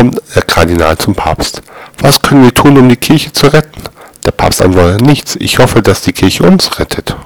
kommt der Kardinal zum Papst. Was können wir tun, um die Kirche zu retten? Der Papst antwortet nichts. Ich hoffe, dass die Kirche uns rettet.